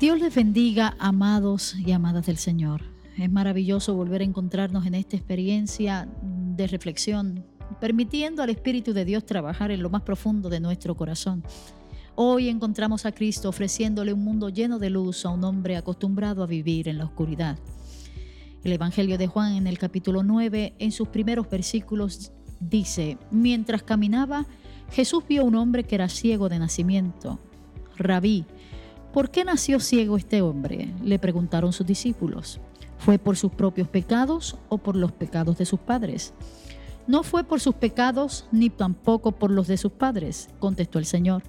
Dios les bendiga, amados y amadas del Señor. Es maravilloso volver a encontrarnos en esta experiencia de reflexión, permitiendo al Espíritu de Dios trabajar en lo más profundo de nuestro corazón. Hoy encontramos a Cristo ofreciéndole un mundo lleno de luz a un hombre acostumbrado a vivir en la oscuridad. El Evangelio de Juan en el capítulo 9, en sus primeros versículos, dice, mientras caminaba, Jesús vio a un hombre que era ciego de nacimiento. Rabí, ¿Por qué nació ciego este hombre? le preguntaron sus discípulos. ¿Fue por sus propios pecados o por los pecados de sus padres? No fue por sus pecados ni tampoco por los de sus padres, contestó el Señor.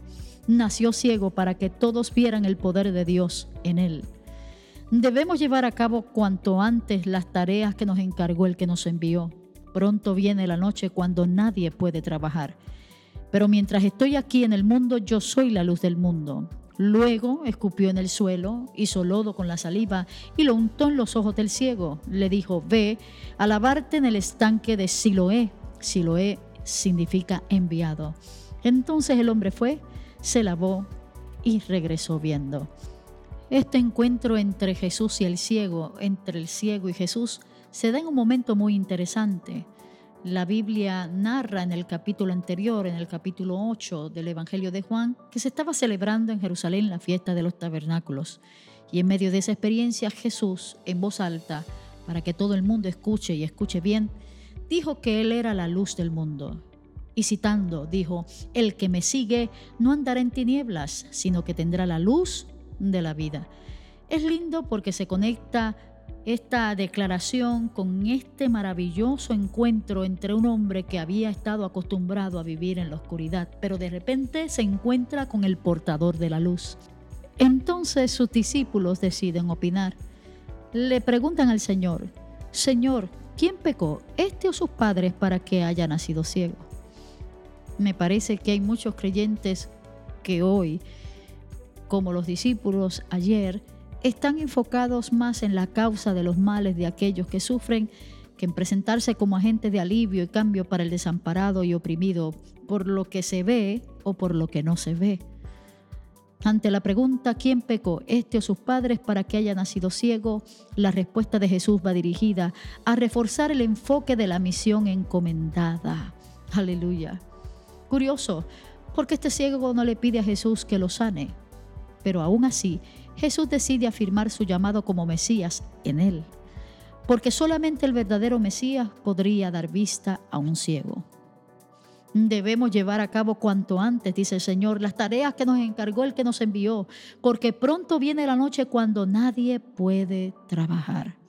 Nació ciego para que todos vieran el poder de Dios en él. Debemos llevar a cabo cuanto antes las tareas que nos encargó el que nos envió. Pronto viene la noche cuando nadie puede trabajar. Pero mientras estoy aquí en el mundo, yo soy la luz del mundo. Luego escupió en el suelo, hizo lodo con la saliva y lo untó en los ojos del ciego. Le dijo, ve a lavarte en el estanque de Siloé. Siloé significa enviado. Entonces el hombre fue, se lavó y regresó viendo. Este encuentro entre Jesús y el ciego, entre el ciego y Jesús, se da en un momento muy interesante. La Biblia narra en el capítulo anterior, en el capítulo 8 del Evangelio de Juan, que se estaba celebrando en Jerusalén la fiesta de los tabernáculos. Y en medio de esa experiencia Jesús, en voz alta, para que todo el mundo escuche y escuche bien, dijo que Él era la luz del mundo. Y citando, dijo, El que me sigue no andará en tinieblas, sino que tendrá la luz de la vida. Es lindo porque se conecta esta declaración con este maravilloso encuentro entre un hombre que había estado acostumbrado a vivir en la oscuridad, pero de repente se encuentra con el portador de la luz. Entonces sus discípulos deciden opinar. Le preguntan al Señor, Señor, ¿quién pecó, este o sus padres, para que haya nacido ciego? Me parece que hay muchos creyentes que hoy, como los discípulos ayer, están enfocados más en la causa de los males de aquellos que sufren que en presentarse como agentes de alivio y cambio para el desamparado y oprimido por lo que se ve o por lo que no se ve. Ante la pregunta ¿quién pecó, este o sus padres para que haya nacido ciego? La respuesta de Jesús va dirigida a reforzar el enfoque de la misión encomendada. Aleluya. Curioso, porque este ciego no le pide a Jesús que lo sane, pero aún así Jesús decide afirmar su llamado como Mesías en él, porque solamente el verdadero Mesías podría dar vista a un ciego. Debemos llevar a cabo cuanto antes, dice el Señor, las tareas que nos encargó el que nos envió, porque pronto viene la noche cuando nadie puede trabajar.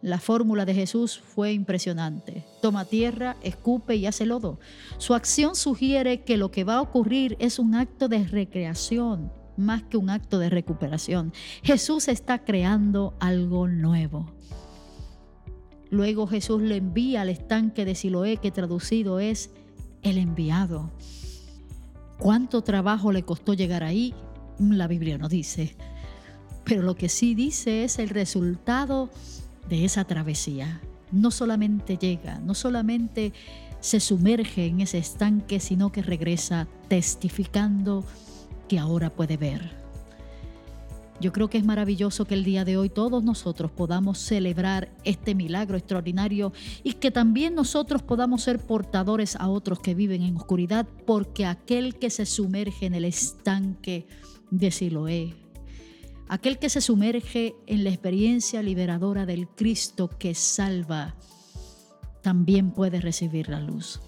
La fórmula de Jesús fue impresionante. Toma tierra, escupe y hace lodo. Su acción sugiere que lo que va a ocurrir es un acto de recreación, más que un acto de recuperación. Jesús está creando algo nuevo. Luego Jesús le envía al estanque de Siloé, que traducido es el enviado. ¿Cuánto trabajo le costó llegar ahí? La Biblia no dice. Pero lo que sí dice es el resultado de esa travesía. No solamente llega, no solamente se sumerge en ese estanque, sino que regresa testificando que ahora puede ver. Yo creo que es maravilloso que el día de hoy todos nosotros podamos celebrar este milagro extraordinario y que también nosotros podamos ser portadores a otros que viven en oscuridad, porque aquel que se sumerge en el estanque de Siloé, aquel que se sumerge en la experiencia liberadora del Cristo que salva, también puede recibir la luz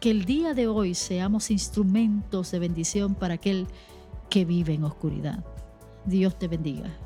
que el día de hoy seamos instrumentos de bendición para aquel que vive en oscuridad. Dios te bendiga.